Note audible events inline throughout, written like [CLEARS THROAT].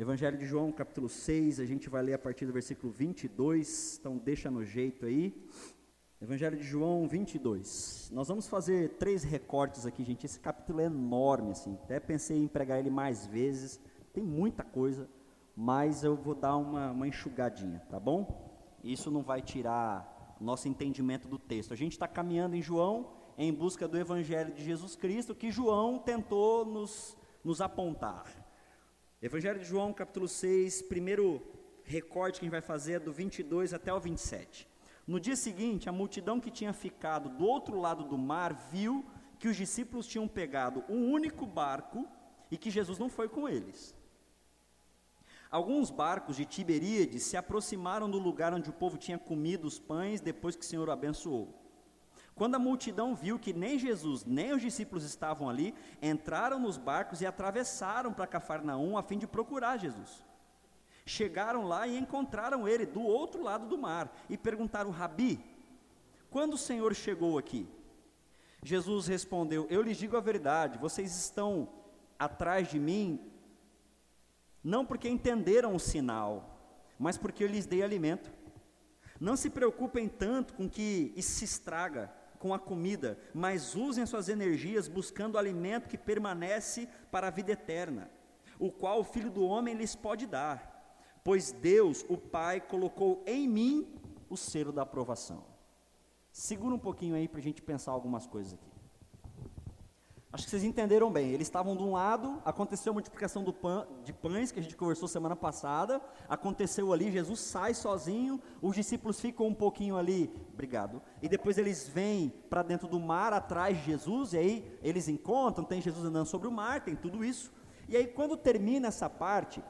Evangelho de João, capítulo 6, a gente vai ler a partir do versículo 22, então deixa no jeito aí. Evangelho de João 22. Nós vamos fazer três recortes aqui, gente. Esse capítulo é enorme, assim. Até pensei em pregar ele mais vezes. Tem muita coisa, mas eu vou dar uma, uma enxugadinha, tá bom? Isso não vai tirar nosso entendimento do texto. A gente está caminhando em João em busca do Evangelho de Jesus Cristo, que João tentou nos, nos apontar. Evangelho de João, capítulo 6, primeiro recorte que a gente vai fazer é do 22 até o 27. No dia seguinte, a multidão que tinha ficado do outro lado do mar viu que os discípulos tinham pegado um único barco e que Jesus não foi com eles. Alguns barcos de Tiberíades se aproximaram do lugar onde o povo tinha comido os pães depois que o Senhor o abençoou. Quando a multidão viu que nem Jesus nem os discípulos estavam ali, entraram nos barcos e atravessaram para Cafarnaum a fim de procurar Jesus. Chegaram lá e encontraram ele do outro lado do mar e perguntaram: Rabi, quando o Senhor chegou aqui? Jesus respondeu: Eu lhes digo a verdade, vocês estão atrás de mim, não porque entenderam o sinal, mas porque eu lhes dei alimento. Não se preocupem tanto com que isso se estraga, com a comida, mas usem suas energias buscando o alimento que permanece para a vida eterna, o qual o Filho do Homem lhes pode dar. Pois Deus, o Pai, colocou em mim o selo da aprovação. Segura um pouquinho aí para a gente pensar algumas coisas aqui. Acho que vocês entenderam bem. Eles estavam de um lado, aconteceu a multiplicação pão, de pães, que a gente conversou semana passada. Aconteceu ali, Jesus sai sozinho, os discípulos ficam um pouquinho ali, obrigado. E depois eles vêm para dentro do mar atrás de Jesus, e aí eles encontram, tem Jesus andando sobre o mar, tem tudo isso. E aí quando termina essa parte,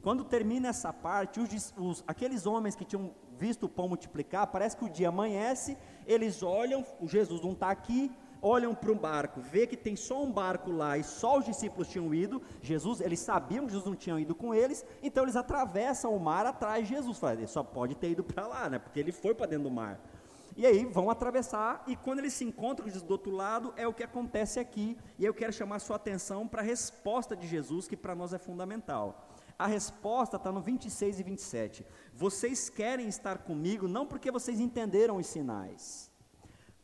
quando termina essa parte, os, os, aqueles homens que tinham visto o pão multiplicar, parece que o dia amanhece, eles olham, o Jesus não está aqui, olham para um barco, vê que tem só um barco lá e só os discípulos tinham ido, Jesus, eles sabiam que Jesus não tinha ido com eles, então eles atravessam o mar atrás de Jesus, Fala, ele só pode ter ido para lá, né, porque ele foi para dentro do mar. E aí vão atravessar, e quando eles se encontram do outro lado, é o que acontece aqui, e eu quero chamar sua atenção para a resposta de Jesus, que para nós é fundamental. A resposta está no 26 e 27. Vocês querem estar comigo não porque vocês entenderam os sinais.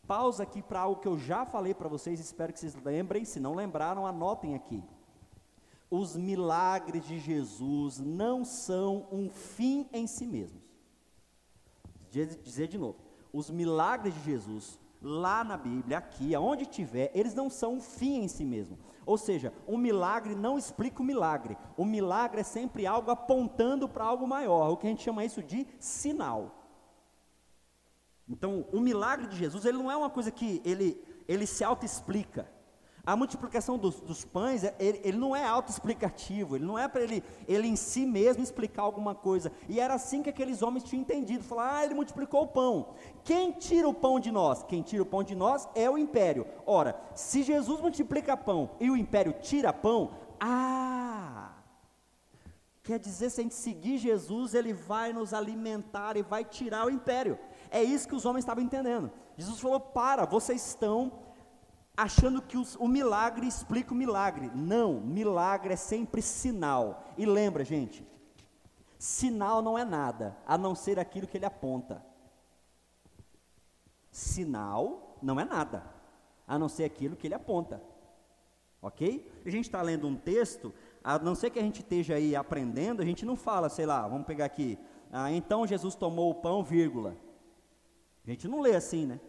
Pausa aqui para algo que eu já falei para vocês, espero que vocês lembrem. Se não lembraram, anotem aqui. Os milagres de Jesus não são um fim em si mesmos. Dizer de novo: os milagres de Jesus, lá na Bíblia, aqui, aonde tiver, eles não são um fim em si mesmo. Ou seja, um milagre não explica o milagre. O milagre é sempre algo apontando para algo maior, o que a gente chama isso de sinal. Então, o milagre de Jesus, ele não é uma coisa que ele, ele se auto-explica. A multiplicação dos, dos pães, é, ele, ele, não é autoexplicativo, ele não é para ele, ele em si mesmo explicar alguma coisa. E era assim que aqueles homens tinham entendido: falar, ah, ele multiplicou o pão. Quem tira o pão de nós? Quem tira o pão de nós é o império. Ora, se Jesus multiplica pão e o império tira pão, ah, quer dizer, se a gente seguir Jesus, ele vai nos alimentar e vai tirar o império. É isso que os homens estavam entendendo. Jesus falou: para, vocês estão achando que os, o milagre explica o milagre. Não, milagre é sempre sinal. E lembra, gente, sinal não é nada, a não ser aquilo que ele aponta. Sinal não é nada, a não ser aquilo que ele aponta. Ok? A gente está lendo um texto, a não ser que a gente esteja aí aprendendo, a gente não fala, sei lá, vamos pegar aqui, ah, então Jesus tomou o pão, vírgula. A gente não lê assim, né?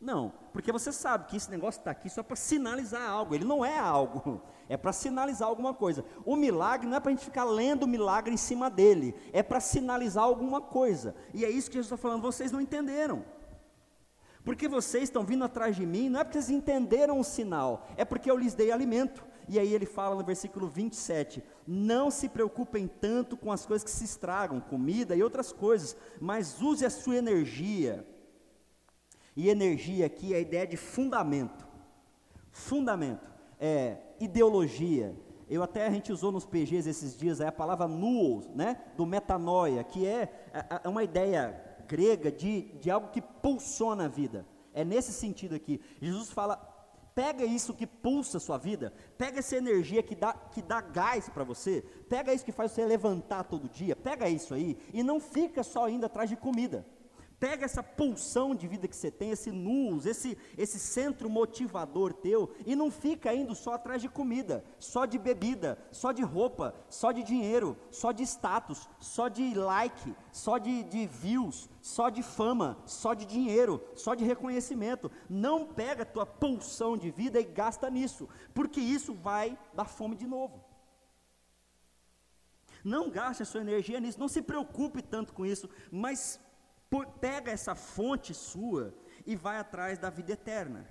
Não, porque você sabe que esse negócio está aqui só para sinalizar algo, ele não é algo, [LAUGHS] é para sinalizar alguma coisa. O milagre não é para a gente ficar lendo o milagre em cima dele, é para sinalizar alguma coisa. E é isso que Jesus está falando, vocês não entenderam. Porque vocês estão vindo atrás de mim, não é porque vocês entenderam o sinal, é porque eu lhes dei alimento. E aí ele fala no versículo 27: Não se preocupem tanto com as coisas que se estragam, comida e outras coisas, mas use a sua energia e energia aqui é a ideia de fundamento. Fundamento. É ideologia. Eu até a gente usou nos PGs esses dias a palavra nuos, né? Do metanoia, que é, é, é uma ideia grega de, de algo que pulsiona a vida. É nesse sentido aqui. Jesus fala Pega isso que pulsa a sua vida, pega essa energia que dá, que dá gás para você, pega isso que faz você levantar todo dia, pega isso aí e não fica só indo atrás de comida. Pega essa pulsão de vida que você tem, esse nus, esse, esse centro motivador teu, e não fica indo só atrás de comida, só de bebida, só de roupa, só de dinheiro, só de status, só de like, só de, de views, só de fama, só de dinheiro, só de reconhecimento. Não pega a tua pulsão de vida e gasta nisso, porque isso vai dar fome de novo. Não gaste a sua energia nisso, não se preocupe tanto com isso, mas pega essa fonte sua e vai atrás da vida eterna.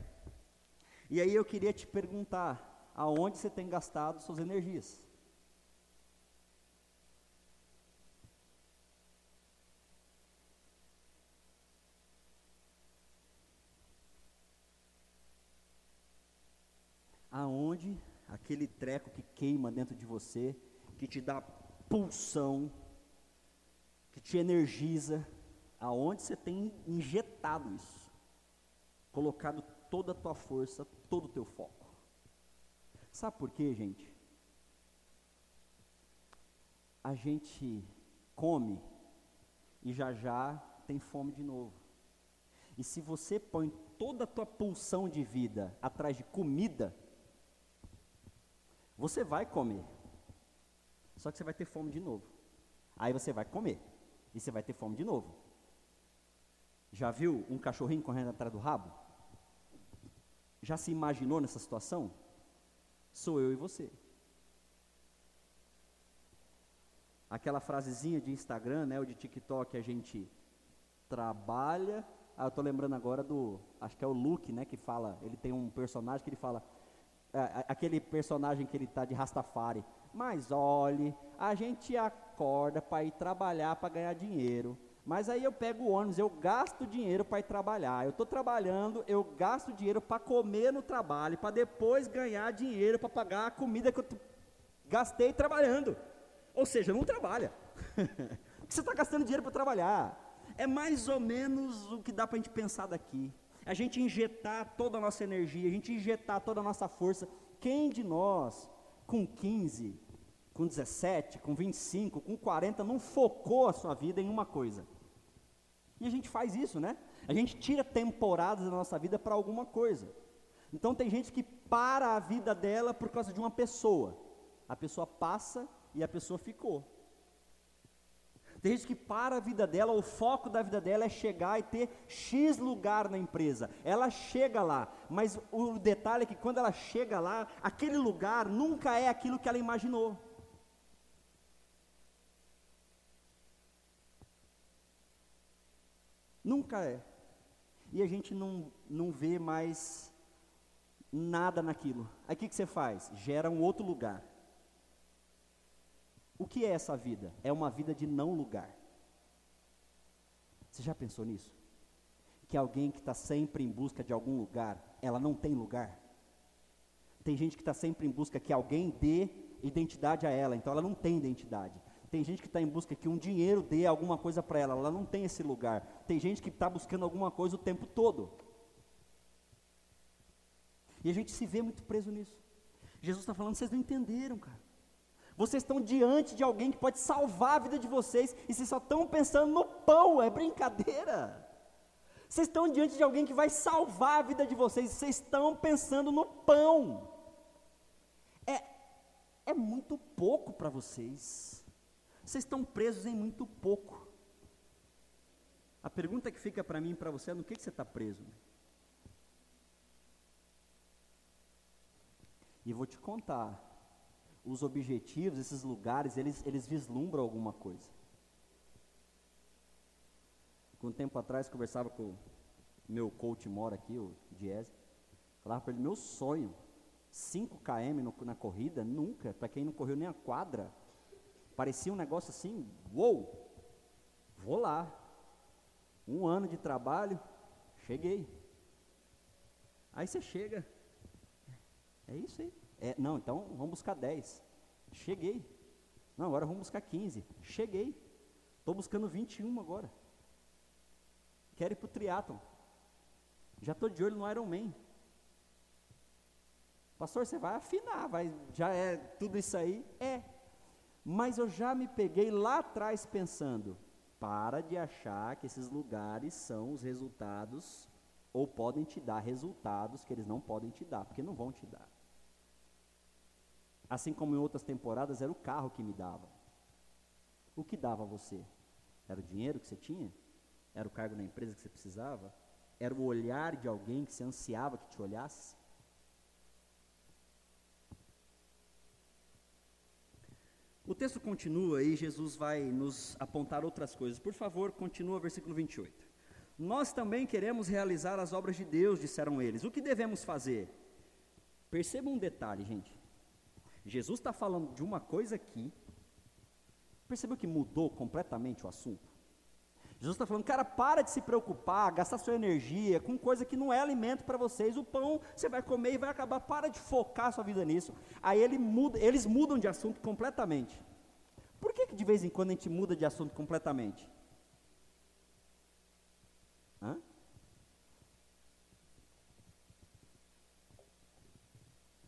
E aí eu queria te perguntar, aonde você tem gastado suas energias? Aonde aquele treco que queima dentro de você, que te dá pulsão, que te energiza, aonde você tem injetado isso, colocado toda a tua força, todo o teu foco. Sabe por quê, gente? A gente come e já já tem fome de novo. E se você põe toda a tua pulsão de vida atrás de comida, você vai comer. Só que você vai ter fome de novo. Aí você vai comer. E você vai ter fome de novo. Já viu um cachorrinho correndo atrás do rabo? Já se imaginou nessa situação? Sou eu e você. Aquela frasezinha de Instagram, né, ou de TikTok, a gente trabalha. Ah, eu estou lembrando agora do, acho que é o Luke, né, que fala, ele tem um personagem que ele fala, é, aquele personagem que ele está de Rastafari. Mas olhe, a gente acorda para ir trabalhar para ganhar dinheiro. Mas aí eu pego o ônibus, eu gasto dinheiro para ir trabalhar. Eu estou trabalhando, eu gasto dinheiro para comer no trabalho, para depois ganhar dinheiro para pagar a comida que eu gastei trabalhando. Ou seja, não trabalha. [LAUGHS] você está gastando dinheiro para trabalhar. É mais ou menos o que dá para a gente pensar daqui. A gente injetar toda a nossa energia, a gente injetar toda a nossa força. Quem de nós, com 15, com 17, com 25, com 40, não focou a sua vida em uma coisa? E a gente faz isso, né? A gente tira temporadas da nossa vida para alguma coisa. Então tem gente que para a vida dela por causa de uma pessoa. A pessoa passa e a pessoa ficou. Tem gente que para a vida dela, o foco da vida dela é chegar e ter X lugar na empresa. Ela chega lá, mas o detalhe é que quando ela chega lá, aquele lugar nunca é aquilo que ela imaginou. Nunca é. E a gente não, não vê mais nada naquilo. Aí o que, que você faz? Gera um outro lugar. O que é essa vida? É uma vida de não lugar. Você já pensou nisso? Que alguém que está sempre em busca de algum lugar, ela não tem lugar. Tem gente que está sempre em busca que alguém dê identidade a ela, então ela não tem identidade. Tem gente que está em busca que um dinheiro dê alguma coisa para ela, ela não tem esse lugar. Tem gente que está buscando alguma coisa o tempo todo. E a gente se vê muito preso nisso. Jesus está falando, vocês não entenderam, cara. Vocês estão diante de alguém que pode salvar a vida de vocês e vocês só estão pensando no pão, é brincadeira. Vocês estão diante de alguém que vai salvar a vida de vocês e vocês estão pensando no pão. É, é muito pouco para vocês. Vocês estão presos em muito pouco. A pergunta que fica para mim e para você é: no que, que você está preso? E vou te contar. Os objetivos, esses lugares, eles, eles vislumbram alguma coisa. Com um tempo atrás, conversava com meu coach mora aqui, o Diese. Falava para ele: meu sonho, 5 km no, na corrida, nunca. Para quem não correu nem a quadra, Parecia um negócio assim, uou, vou lá. Um ano de trabalho, cheguei. Aí você chega, é isso aí. É, não, então vamos buscar 10. Cheguei. Não, agora vamos buscar 15. Cheguei. Estou buscando 21 agora. Quero ir para o triatlon. Já estou de olho no Ironman. Pastor, você vai afinar, vai, já é tudo isso aí? É. Mas eu já me peguei lá atrás pensando, para de achar que esses lugares são os resultados ou podem te dar resultados que eles não podem te dar, porque não vão te dar. Assim como em outras temporadas era o carro que me dava. O que dava a você? Era o dinheiro que você tinha? Era o cargo na empresa que você precisava? Era o olhar de alguém que você ansiava que te olhasse? O texto continua e Jesus vai nos apontar outras coisas. Por favor, continua versículo 28. Nós também queremos realizar as obras de Deus, disseram eles. O que devemos fazer? Perceba um detalhe, gente. Jesus está falando de uma coisa aqui. Percebeu que mudou completamente o assunto? Jesus está falando, cara, para de se preocupar, gastar sua energia com coisa que não é alimento para vocês. O pão você vai comer e vai acabar. Para de focar sua vida nisso. Aí ele muda, eles mudam de assunto completamente. Por que, que de vez em quando a gente muda de assunto completamente? Hã?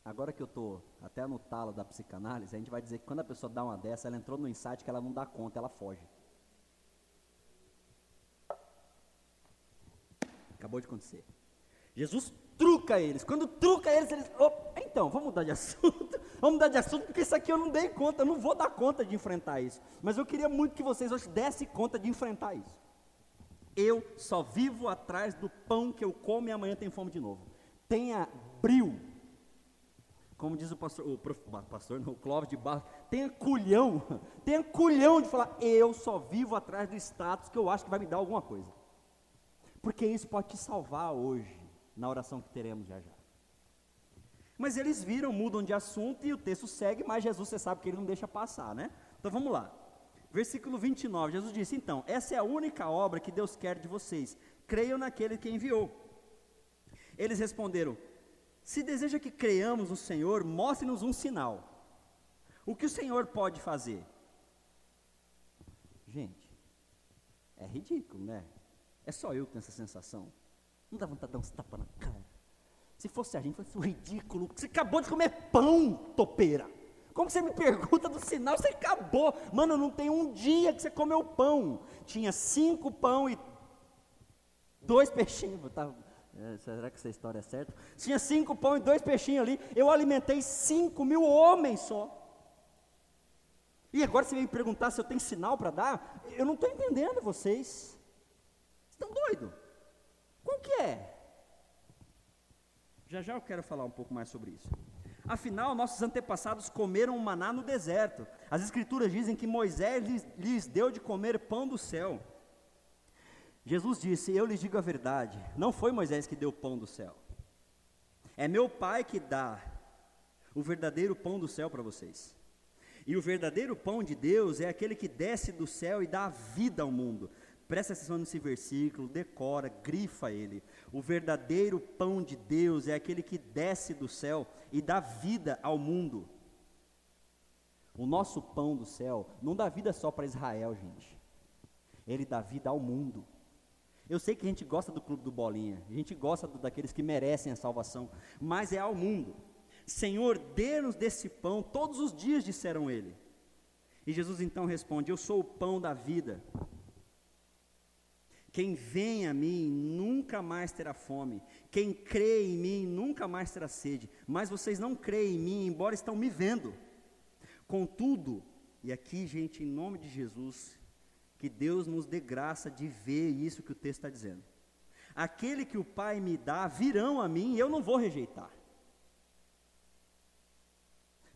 Agora que eu estou até no talo da psicanálise, a gente vai dizer que quando a pessoa dá uma dessa, ela entrou no insight que ela não dá conta, ela foge. Acabou de acontecer. Jesus truca eles. Quando truca eles, eles. Oh, então, vamos mudar de [LAUGHS] assunto. vamos mudar de assunto, porque isso aqui eu não dei conta, eu não vou dar conta de enfrentar isso. Mas eu queria muito que vocês hoje dessem conta de enfrentar isso. Eu só vivo atrás do pão que eu como e amanhã tenho fome de novo. Tenha bril. Como diz o pastor, o prof, pastor não, o Clóvis de Barros, tenha culhão, [LAUGHS] tenha culhão de falar, eu só vivo atrás do status que eu acho que vai me dar alguma coisa. Porque isso pode te salvar hoje, na oração que teremos já já. Mas eles viram, mudam de assunto e o texto segue, mas Jesus, você sabe que ele não deixa passar, né? Então vamos lá. Versículo 29, Jesus disse: Então, essa é a única obra que Deus quer de vocês. Creiam naquele que enviou. Eles responderam: Se deseja que creiamos no Senhor, mostre-nos um sinal. O que o Senhor pode fazer? Gente, é ridículo, né? É só eu que tenho essa sensação. Não dá vontade de dar uns tapas na cara. Se fosse a gente, fosse um ridículo. Você acabou de comer pão, topeira. Como você me pergunta do sinal? Você acabou. Mano, não tem um dia que você comeu pão. Tinha cinco pão e dois peixinhos. Tá, é, será que essa história é certa? Tinha cinco pão e dois peixinhos ali. Eu alimentei cinco mil homens só. E agora você vem me perguntar se eu tenho sinal para dar? Eu não estou entendendo vocês. Estão doidos? Qual que é? Já já eu quero falar um pouco mais sobre isso. Afinal, nossos antepassados comeram o maná no deserto. As escrituras dizem que Moisés lhes, lhes deu de comer pão do céu. Jesus disse: Eu lhes digo a verdade, não foi Moisés que deu pão do céu. É meu Pai que dá o verdadeiro pão do céu para vocês. E o verdadeiro pão de Deus é aquele que desce do céu e dá vida ao mundo. Presta atenção nesse versículo, decora, grifa ele. O verdadeiro pão de Deus é aquele que desce do céu e dá vida ao mundo. O nosso pão do céu não dá vida só para Israel, gente. Ele dá vida ao mundo. Eu sei que a gente gosta do clube do bolinha, a gente gosta do, daqueles que merecem a salvação, mas é ao mundo. Senhor, dê-nos desse pão todos os dias, disseram ele. E Jesus então responde: Eu sou o pão da vida. Quem vem a mim nunca mais terá fome. Quem crê em mim nunca mais terá sede. Mas vocês não creem em mim, embora estão me vendo. Contudo, e aqui, gente, em nome de Jesus, que Deus nos dê graça de ver isso que o texto está dizendo. Aquele que o Pai me dá virão a mim e eu não vou rejeitar.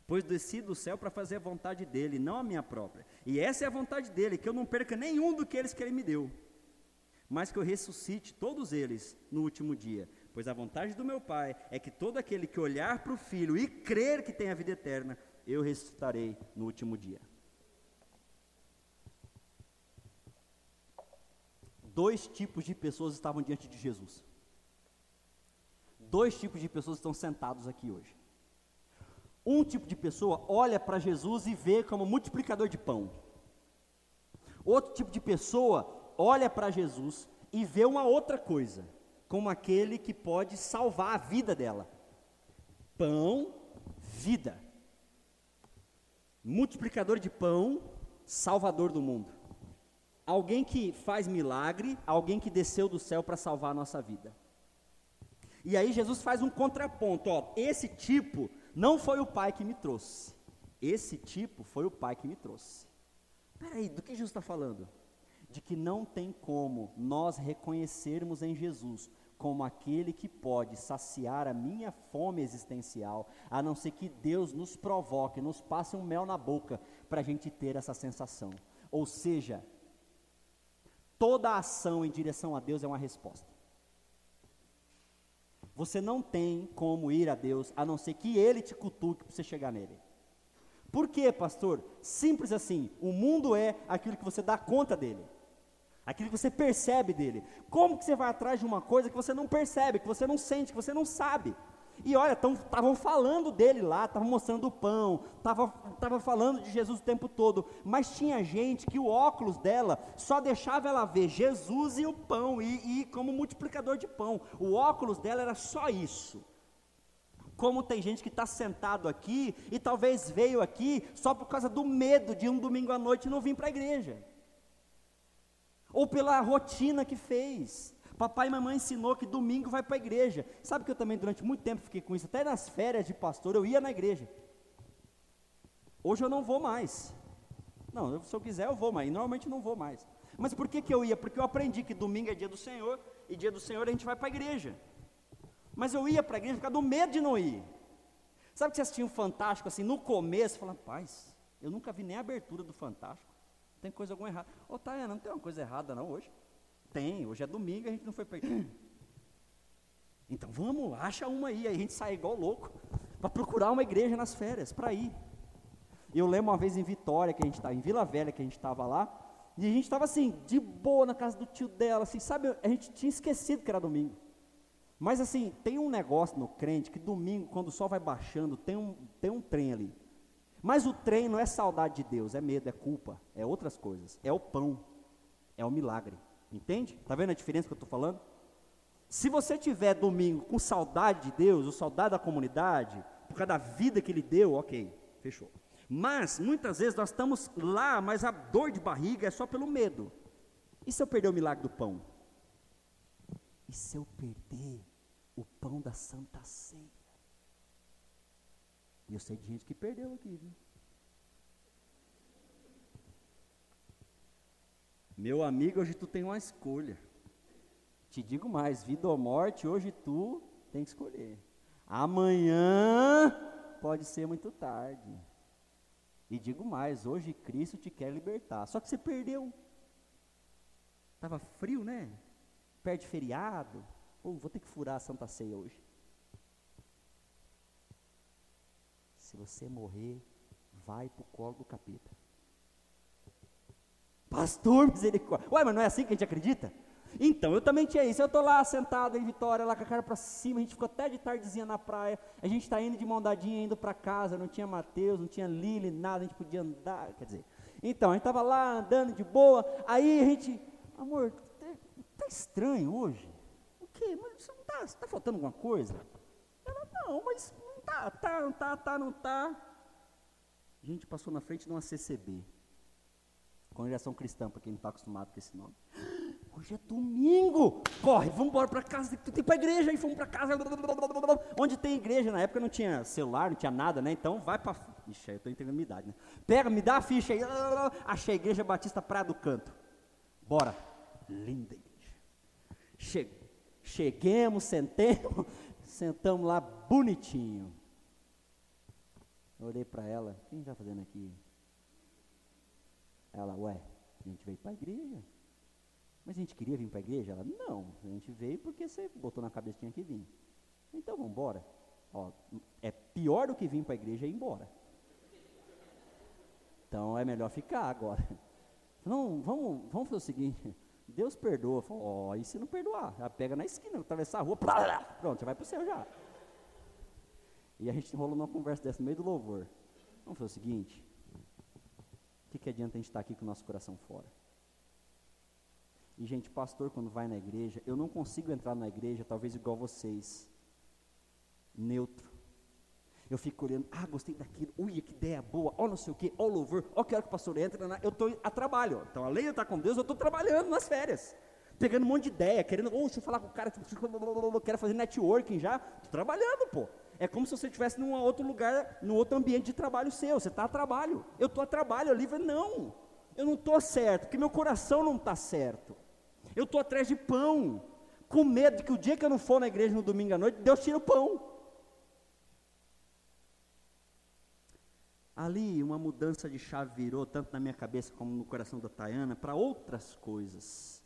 Pois desci do céu para fazer a vontade dele, não a minha própria. E essa é a vontade dele, que eu não perca nenhum do que eles que ele me deu mas que eu ressuscite todos eles no último dia. Pois a vontade do meu Pai é que todo aquele que olhar para o Filho e crer que tem a vida eterna, eu ressuscitarei no último dia. Dois tipos de pessoas estavam diante de Jesus. Dois tipos de pessoas estão sentados aqui hoje. Um tipo de pessoa olha para Jesus e vê como multiplicador de pão. Outro tipo de pessoa olha para Jesus e vê uma outra coisa, como aquele que pode salvar a vida dela. Pão, vida. Multiplicador de pão, salvador do mundo. Alguém que faz milagre, alguém que desceu do céu para salvar a nossa vida. E aí Jesus faz um contraponto, ó, esse tipo não foi o pai que me trouxe. Esse tipo foi o pai que me trouxe. Peraí, do que Jesus está falando? De que não tem como nós reconhecermos em Jesus como aquele que pode saciar a minha fome existencial, a não ser que Deus nos provoque, nos passe um mel na boca para a gente ter essa sensação. Ou seja, toda ação em direção a Deus é uma resposta. Você não tem como ir a Deus a não ser que Ele te cutuque para você chegar nele. Por quê, pastor? Simples assim. O mundo é aquilo que você dá conta dele. Aquilo que você percebe dele. Como que você vai atrás de uma coisa que você não percebe, que você não sente, que você não sabe? E olha, estavam falando dele lá, estavam mostrando o pão, estavam falando de Jesus o tempo todo, mas tinha gente que o óculos dela só deixava ela ver Jesus e o pão, e, e como multiplicador de pão. O óculos dela era só isso. Como tem gente que está sentado aqui e talvez veio aqui só por causa do medo de um domingo à noite não vir para a igreja, ou pela rotina que fez. Papai e mamãe ensinou que domingo vai para a igreja. Sabe que eu também durante muito tempo fiquei com isso, até nas férias de pastor eu ia na igreja. Hoje eu não vou mais. Não, se eu quiser eu vou, mas normalmente não vou mais. Mas por que, que eu ia? Porque eu aprendi que domingo é dia do Senhor e dia do Senhor a gente vai para a igreja. Mas eu ia para a igreja por causa do medo de não ir. Sabe que você assistia um Fantástico assim, no começo, falando, paz, eu nunca vi nem a abertura do Fantástico. Tem coisa alguma errada. Ô, Tayana, não tem uma coisa errada não hoje? Tem, hoje é domingo, a gente não foi para [CLEARS THROAT] Então vamos, acha uma aí, aí a gente sai igual louco para procurar uma igreja nas férias, para ir. Eu lembro uma vez em Vitória, que a gente estava, em Vila Velha, que a gente estava lá, e a gente estava assim, de boa na casa do tio dela, assim, sabe, a gente tinha esquecido que era domingo. Mas assim, tem um negócio no crente que domingo, quando o sol vai baixando, tem um, tem um trem ali. Mas o trem não é saudade de Deus, é medo, é culpa, é outras coisas. É o pão, é o milagre. Entende? Está vendo a diferença que eu estou falando? Se você tiver domingo com saudade de Deus, ou saudade da comunidade, por causa da vida que Ele deu, ok, fechou. Mas, muitas vezes nós estamos lá, mas a dor de barriga é só pelo medo. E se eu perder o milagre do pão? E se eu perder o pão da Santa Ceia? E eu sei de gente que perdeu aqui, viu? Meu amigo, hoje tu tem uma escolha. Te digo mais, vida ou morte, hoje tu tem que escolher. Amanhã pode ser muito tarde. E digo mais, hoje Cristo te quer libertar. Só que você perdeu. Estava frio, né? Perde feriado. Ou vou ter que furar a Santa Ceia hoje. Se você morrer, vai para o colo do capeta. Pastor, misericórdia. Ué, mas não é assim que a gente acredita? Então, eu também tinha isso. Eu estou lá sentado em Vitória, lá com a cara para cima. A gente ficou até de tardezinha na praia. A gente está indo de mão dadinha, indo para casa. Não tinha Mateus, não tinha Lili, nada. A gente podia andar. Quer dizer, então, a gente estava lá andando de boa. Aí a gente, amor, está estranho hoje. O quê? Mas você não está tá faltando alguma coisa? Ela, não, mas tá, não está, tá, não está. A gente passou na frente de uma CCB. Congregação Cristã, para quem não está acostumado com esse nome. [GASPS] Hoje é domingo! Corre, vamos embora para casa, tem que ir para igreja, aí fomos para casa. [LAUGHS] Onde tem igreja, na época não tinha celular, não tinha nada, né? Então vai para. Ixi, eu estou entendendo a minha idade, né? Pega, me dá a ficha aí. [LAUGHS] Achei a igreja Batista Praia do Canto. Bora. Linda igreja. Che cheguemos, sentemos, [LAUGHS] sentamos lá bonitinho. Eu olhei para ela, quem está fazendo aqui? Ela, ué, a gente veio para a igreja. Mas a gente queria vir para a igreja? Ela, não, a gente veio porque você botou na cabeça que que vir. Então vamos embora. Ó, é pior do que vir para a igreja é ir embora. Então é melhor ficar agora. [LAUGHS] Não, vamos, vamos fazer o seguinte. Deus perdoa. Ó, oh, e se não perdoar? Já pega na esquina, atravessar a rua, [LAUGHS] pronto, já vai para o céu já. E a gente rolou numa conversa dessa no meio do louvor. Vamos fazer o seguinte, que, que adianta a gente estar aqui com o nosso coração fora? E, gente, pastor, quando vai na igreja, eu não consigo entrar na igreja, talvez igual vocês, neutro. Eu fico olhando, ah, gostei daquilo, ui, que ideia boa, ó não sei o que, ó louvor, ó que hora que o pastor entra, eu estou a trabalho. Então, além de estar com Deus, eu estou trabalhando nas férias. Pegando um monte de ideia, querendo, oh, deixa eu falar com o cara, [LAUGHS] quero fazer networking já. Estou trabalhando, pô. É como se você estivesse num outro lugar, num outro ambiente de trabalho seu. Você está a trabalho. Eu estou a trabalho, livro não. Eu não estou certo, porque meu coração não está certo. Eu estou atrás de pão, com medo de que o dia que eu não for na igreja no domingo à noite, Deus tira o pão. Ali uma mudança de chave virou, tanto na minha cabeça como no coração da Tayana, para outras coisas.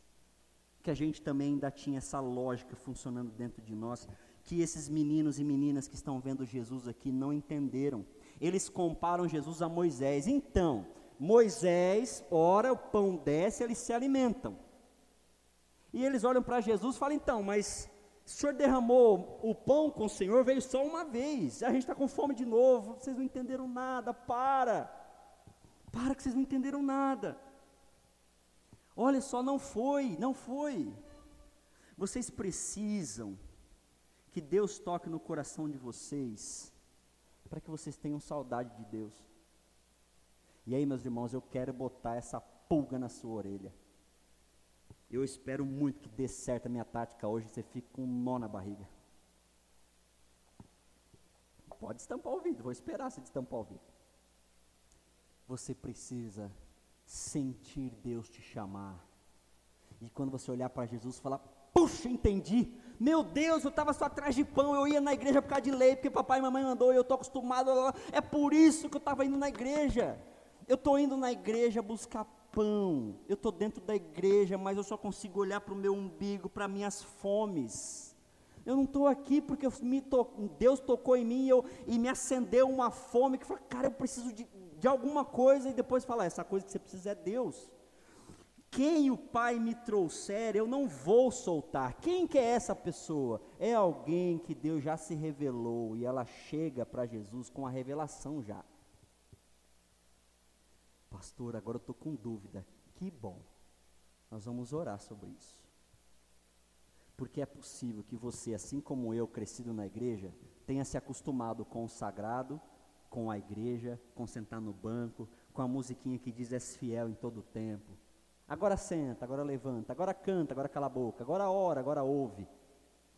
Que a gente também ainda tinha essa lógica funcionando dentro de nós, que esses meninos e meninas que estão vendo Jesus aqui não entenderam. Eles comparam Jesus a Moisés. Então, Moisés, ora, o pão desce, eles se alimentam. E eles olham para Jesus e falam: então, mas o senhor derramou o pão com o Senhor, veio só uma vez. A gente está com fome de novo. Vocês não entenderam nada. Para. Para que vocês não entenderam nada. Olha só, não foi, não foi. Vocês precisam que Deus toque no coração de vocês, para que vocês tenham saudade de Deus. E aí, meus irmãos, eu quero botar essa pulga na sua orelha. Eu espero muito que dê certo a minha tática hoje, você fique com um nó na barriga. Pode estampar o vidro, vou esperar você estampar o vidro. Você precisa sentir Deus te chamar. E quando você olhar para Jesus, falar: Puxa, entendi. Meu Deus, eu estava só atrás de pão. Eu ia na igreja por causa de lei, porque papai e mamãe mandou eu estou acostumado. É por isso que eu estava indo na igreja. Eu estou indo na igreja buscar pão. Eu estou dentro da igreja, mas eu só consigo olhar para o meu umbigo, para minhas fomes. Eu não estou aqui porque to, Deus tocou em mim e, eu, e, me acendeu uma fome que fala, cara, eu preciso de, de alguma coisa, e depois falar, essa coisa que você precisa é Deus. Quem o Pai me trouxer, eu não vou soltar. Quem que é essa pessoa? É alguém que Deus já se revelou e ela chega para Jesus com a revelação já. Pastor, agora eu estou com dúvida. Que bom. Nós vamos orar sobre isso. Porque é possível que você, assim como eu, crescido na igreja, tenha se acostumado com o sagrado, com a igreja, com sentar no banco, com a musiquinha que diz és fiel em todo o tempo. Agora senta, agora levanta, agora canta, agora cala a boca, agora ora, agora ouve.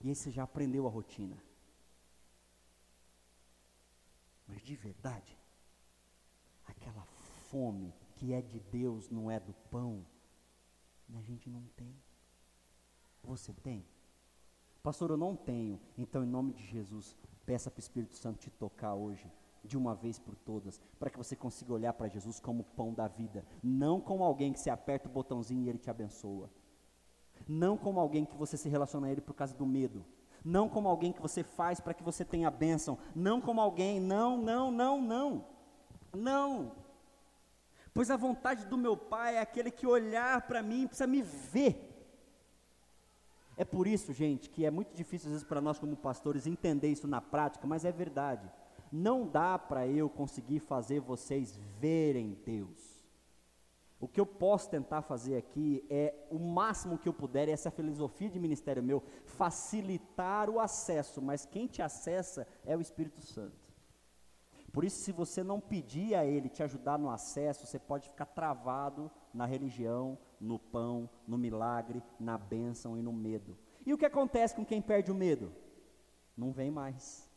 E aí você já aprendeu a rotina. Mas de verdade, aquela fome que é de Deus, não é do pão, a gente não tem. Você tem? Pastor, eu não tenho. Então, em nome de Jesus, peça para o Espírito Santo te tocar hoje, de uma vez por todas, para que você consiga olhar para Jesus como pão da vida, não como alguém que você aperta o botãozinho e ele te abençoa. Não como alguém que você se relaciona a ele por causa do medo. Não como alguém que você faz para que você tenha a bênção. Não como alguém, não, não, não, não. Não. Pois a vontade do meu Pai é aquele que olhar para mim precisa me ver. É por isso, gente, que é muito difícil às vezes para nós como pastores entender isso na prática, mas é verdade. Não dá para eu conseguir fazer vocês verem Deus. O que eu posso tentar fazer aqui é o máximo que eu puder, e essa é a filosofia de ministério meu, facilitar o acesso, mas quem te acessa é o Espírito Santo. Por isso, se você não pedir a Ele te ajudar no acesso, você pode ficar travado na religião, no pão, no milagre, na bênção e no medo. E o que acontece com quem perde o medo? Não vem mais,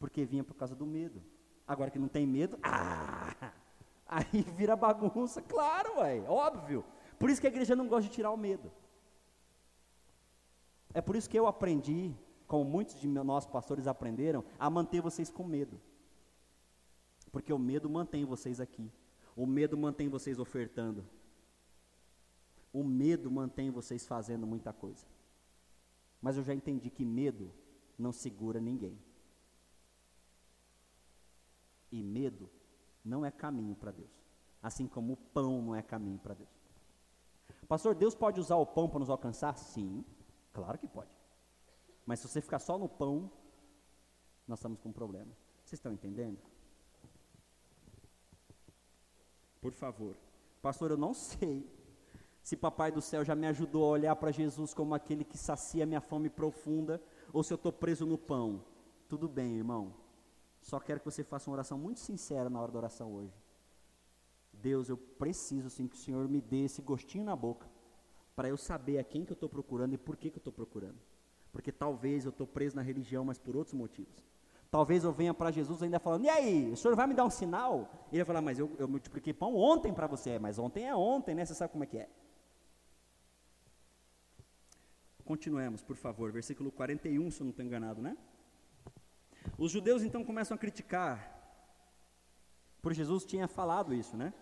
porque vinha por causa do medo. Agora que não tem medo, [LAUGHS] ah, aí vira bagunça, claro, ué, óbvio. Por isso que a igreja não gosta de tirar o medo. É por isso que eu aprendi, como muitos de nós pastores aprenderam, a manter vocês com medo. Porque o medo mantém vocês aqui. O medo mantém vocês ofertando. O medo mantém vocês fazendo muita coisa. Mas eu já entendi que medo não segura ninguém. E medo não é caminho para Deus. Assim como o pão não é caminho para Deus. Pastor, Deus pode usar o pão para nos alcançar? Sim, claro que pode. Mas se você ficar só no pão, nós estamos com um problema. Vocês estão entendendo? Por favor. Pastor, eu não sei se Papai do céu já me ajudou a olhar para Jesus como aquele que sacia minha fome profunda ou se eu estou preso no pão. Tudo bem, irmão. Só quero que você faça uma oração muito sincera na hora da oração hoje. Deus, eu preciso sim que o Senhor me dê esse gostinho na boca, para eu saber a quem que eu estou procurando e por que, que eu estou procurando. Porque talvez eu estou preso na religião, mas por outros motivos. Talvez eu venha para Jesus ainda falando, e aí, o senhor vai me dar um sinal? Ele vai falar, mas eu, eu multipliquei pão ontem para você, mas ontem é ontem, né? Você sabe como é que é. Continuemos, por favor, versículo 41, se eu não estou enganado, né? Os judeus então começam a criticar, por Jesus tinha falado isso, né?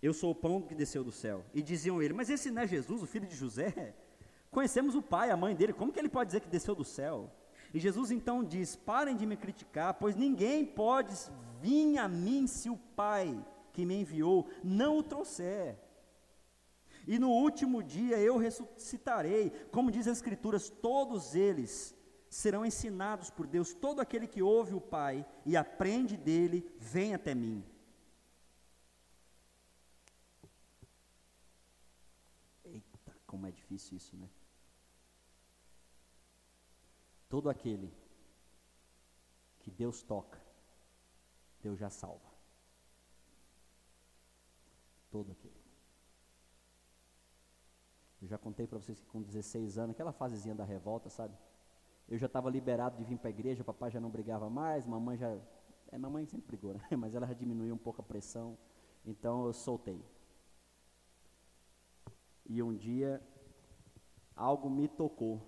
Eu sou o pão que desceu do céu. E diziam ele, mas esse não é Jesus, o filho de José? Conhecemos o pai, a mãe dele, como que ele pode dizer que desceu do céu? E Jesus então diz: Parem de me criticar, pois ninguém pode vir a mim se o Pai que me enviou não o trouxer. E no último dia eu ressuscitarei, como diz as Escrituras, todos eles serão ensinados por Deus. Todo aquele que ouve o Pai e aprende dele, vem até mim. Eita, como é difícil isso, né? Todo aquele que Deus toca, Deus já salva. Todo aquele. Eu já contei para vocês que com 16 anos, aquela fasezinha da revolta, sabe? Eu já estava liberado de vir para a igreja, papai já não brigava mais, mamãe já. É, mamãe sempre brigou, né? [LAUGHS] Mas ela já diminuiu um pouco a pressão, então eu soltei. E um dia, algo me tocou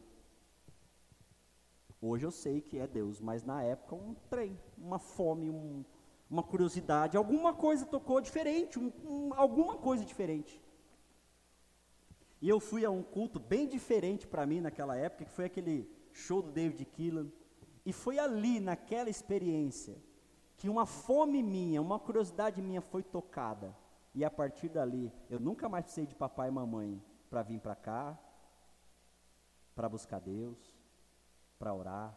Hoje eu sei que é Deus, mas na época um trem, uma fome, um, uma curiosidade, alguma coisa tocou diferente, um, um, alguma coisa diferente. E eu fui a um culto bem diferente para mim naquela época, que foi aquele show do David Keelan. E foi ali, naquela experiência, que uma fome minha, uma curiosidade minha foi tocada. E a partir dali, eu nunca mais precisei de papai e mamãe para vir para cá, para buscar Deus para orar,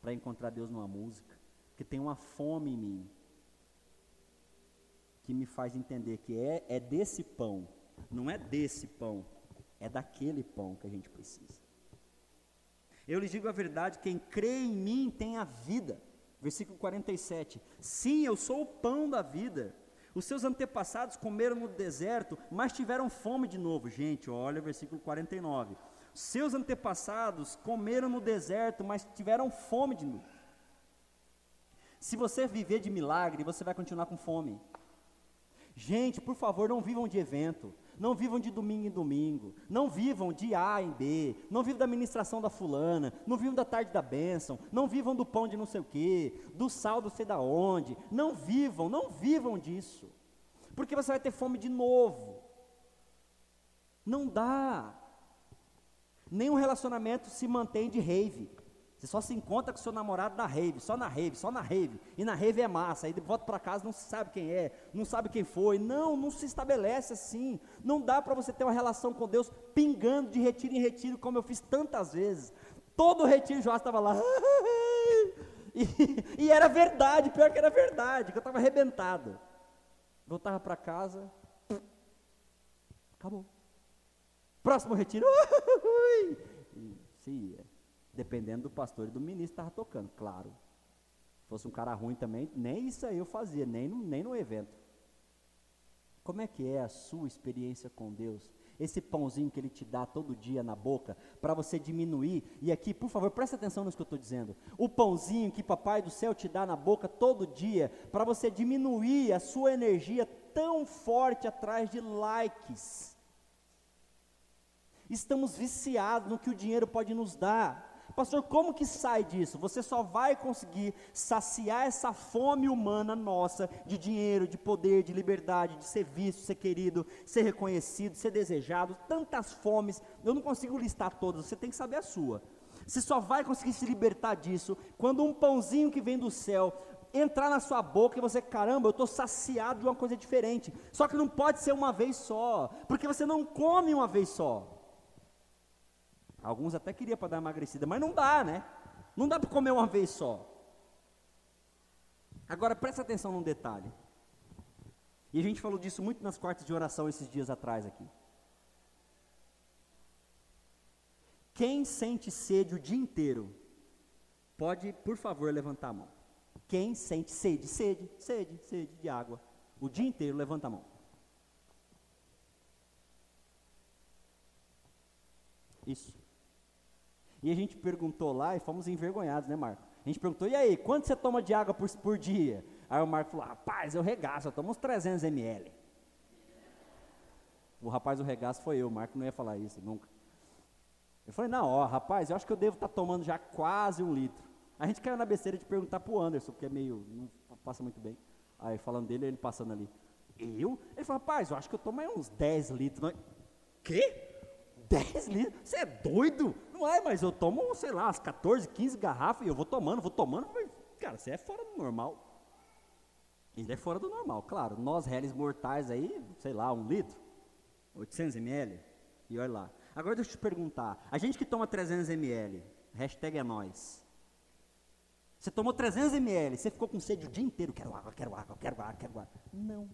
para encontrar Deus numa música, que tem uma fome em mim, que me faz entender que é, é desse pão, não é desse pão, é daquele pão que a gente precisa. Eu lhes digo a verdade: quem crê em mim tem a vida. Versículo 47. Sim, eu sou o pão da vida. Os seus antepassados comeram no deserto, mas tiveram fome de novo. Gente, olha versículo 49. Seus antepassados comeram no deserto, mas tiveram fome de novo. Se você viver de milagre, você vai continuar com fome. Gente, por favor, não vivam de evento, não vivam de domingo em domingo, não vivam de A em B, não vivam da ministração da fulana, não vivam da tarde da bênção, não vivam do pão de não sei o quê, do sal do sei da onde, não vivam, não vivam disso, porque você vai ter fome de novo. Não dá. Nenhum relacionamento se mantém de rave. Você só se encontra com seu namorado na rave, só na rave, só na rave. E na rave é massa. Aí volta para casa, não se sabe quem é, não sabe quem foi. Não, não se estabelece assim. Não dá para você ter uma relação com Deus pingando de retiro em retiro, como eu fiz tantas vezes. Todo retiro Joás estava lá. [LAUGHS] e, e, era verdade, pior que era verdade, que eu estava arrebentado. Voltava para casa, acabou. Próximo retiro. [LAUGHS] Se ia. Dependendo do pastor e do ministro, estava tocando, claro. Se fosse um cara ruim também, nem isso aí eu fazia, nem no, nem no evento. Como é que é a sua experiência com Deus? Esse pãozinho que Ele te dá todo dia na boca, para você diminuir. E aqui, por favor, preste atenção no que eu estou dizendo. O pãozinho que Papai do céu te dá na boca todo dia, para você diminuir a sua energia tão forte atrás de likes Estamos viciados no que o dinheiro pode nos dar. Pastor, como que sai disso? Você só vai conseguir saciar essa fome humana nossa de dinheiro, de poder, de liberdade, de ser visto, ser querido, ser reconhecido, ser desejado, tantas fomes. Eu não consigo listar todas, você tem que saber a sua. Você só vai conseguir se libertar disso quando um pãozinho que vem do céu entrar na sua boca e você, caramba, eu estou saciado de uma coisa diferente. Só que não pode ser uma vez só, porque você não come uma vez só. Alguns até queriam para dar emagrecida, mas não dá, né? Não dá para comer uma vez só. Agora presta atenção num detalhe. E a gente falou disso muito nas quartas de oração esses dias atrás aqui. Quem sente sede o dia inteiro, pode, por favor, levantar a mão. Quem sente sede, sede, sede, sede de água, o dia inteiro, levanta a mão. Isso. E a gente perguntou lá e fomos envergonhados, né, Marco? A gente perguntou, e aí, quanto você toma de água por, por dia? Aí o Marco falou, rapaz, eu regaço, eu tomo uns 300 ml. O rapaz do regaço foi eu, o Marco não ia falar isso, nunca. Eu falei, não, ó, rapaz, eu acho que eu devo estar tá tomando já quase um litro. A gente caiu na besteira de perguntar pro Anderson, porque é meio, não passa muito bem. Aí falando dele, ele passando ali. Eu? Ele falou, rapaz, eu acho que eu tomo uns 10 litros. Quê? 10 litros? Você é doido? Não é, mas eu tomo, sei lá, as 14, 15 garrafas e eu vou tomando, vou tomando. Cara, você é fora do normal. Ele é fora do normal, claro. Nós, réis mortais aí, sei lá, um litro, 800 ml, e olha lá. Agora deixa eu te perguntar, a gente que toma 300 ml, hashtag é nós. Você tomou 300 ml, você ficou com sede o dia inteiro, quero água, quero água, quero água, quero água. Não.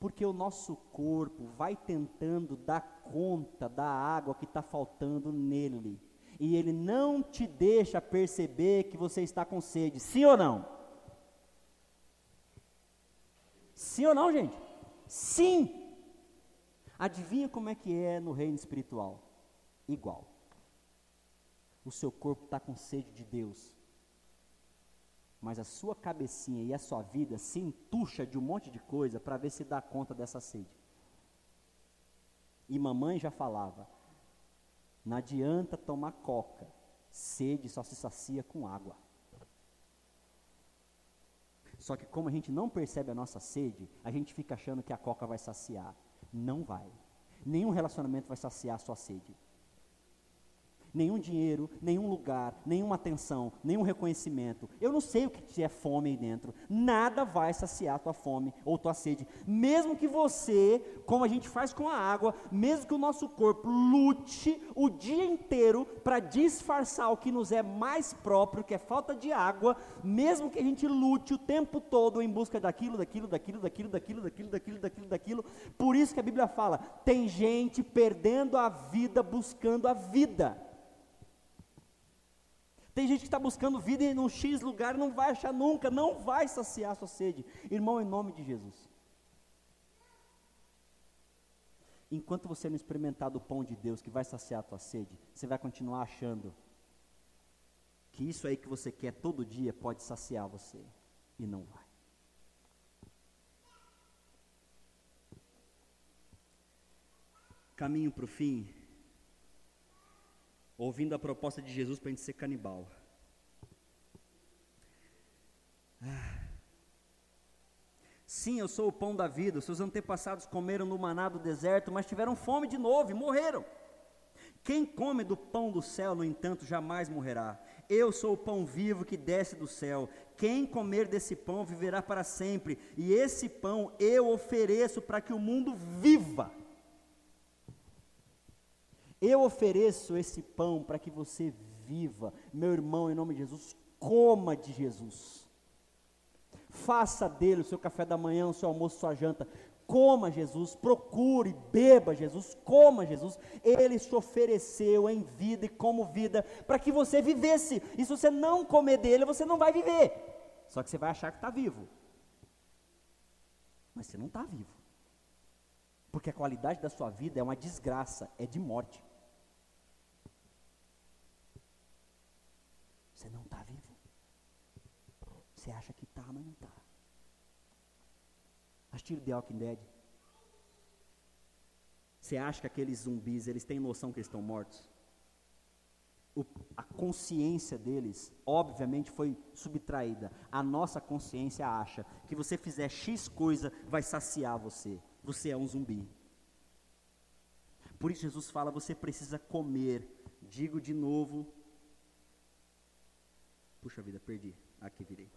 Porque o nosso corpo vai tentando dar conta da água que está faltando nele. E ele não te deixa perceber que você está com sede. Sim ou não? Sim ou não, gente? Sim! Adivinha como é que é no reino espiritual? Igual. O seu corpo está com sede de Deus mas a sua cabecinha e a sua vida se entuxa de um monte de coisa para ver se dá conta dessa sede. E mamãe já falava: não adianta tomar coca, sede só se sacia com água. Só que como a gente não percebe a nossa sede, a gente fica achando que a coca vai saciar. Não vai. Nenhum relacionamento vai saciar a sua sede nenhum dinheiro, nenhum lugar, nenhuma atenção, nenhum reconhecimento. Eu não sei o que é fome aí dentro. Nada vai saciar tua fome ou tua sede. Mesmo que você, como a gente faz com a água, mesmo que o nosso corpo lute o dia inteiro para disfarçar o que nos é mais próprio, que é falta de água, mesmo que a gente lute o tempo todo em busca daquilo, daquilo, daquilo, daquilo, daquilo, daquilo, daquilo, daquilo, daquilo. Por isso que a Bíblia fala: tem gente perdendo a vida buscando a vida. Tem gente que está buscando vida em um X lugar e não vai achar nunca, não vai saciar a sua sede. Irmão, em nome de Jesus. Enquanto você não experimentar do pão de Deus que vai saciar a tua sede, você vai continuar achando que isso aí que você quer todo dia pode saciar você. E não vai. Caminho para o fim ouvindo a proposta de Jesus para a gente ser canibal. Ah. Sim, eu sou o pão da vida. Seus antepassados comeram no maná do deserto, mas tiveram fome de novo e morreram. Quem come do pão do céu, no entanto, jamais morrerá. Eu sou o pão vivo que desce do céu. Quem comer desse pão viverá para sempre. E esse pão eu ofereço para que o mundo viva. Eu ofereço esse pão para que você viva. Meu irmão, em nome de Jesus, coma de Jesus. Faça dele o seu café da manhã, o seu almoço, sua janta. Coma Jesus, procure, beba Jesus, coma Jesus. Ele te ofereceu em vida e como vida para que você vivesse. E se você não comer dele, você não vai viver. Só que você vai achar que está vivo. Mas você não está vivo. Porque a qualidade da sua vida é uma desgraça, é de morte. Você não está vivo. Você acha que está, mas não está. Assistiu The Walking Dead? Você acha que aqueles zumbis, eles têm noção que eles estão mortos? O, a consciência deles, obviamente, foi subtraída. A nossa consciência acha que você fizer X coisa, vai saciar você. Você é um zumbi. Por isso Jesus fala, você precisa comer. Digo de novo, Puxa vida, perdi. Aqui, virei.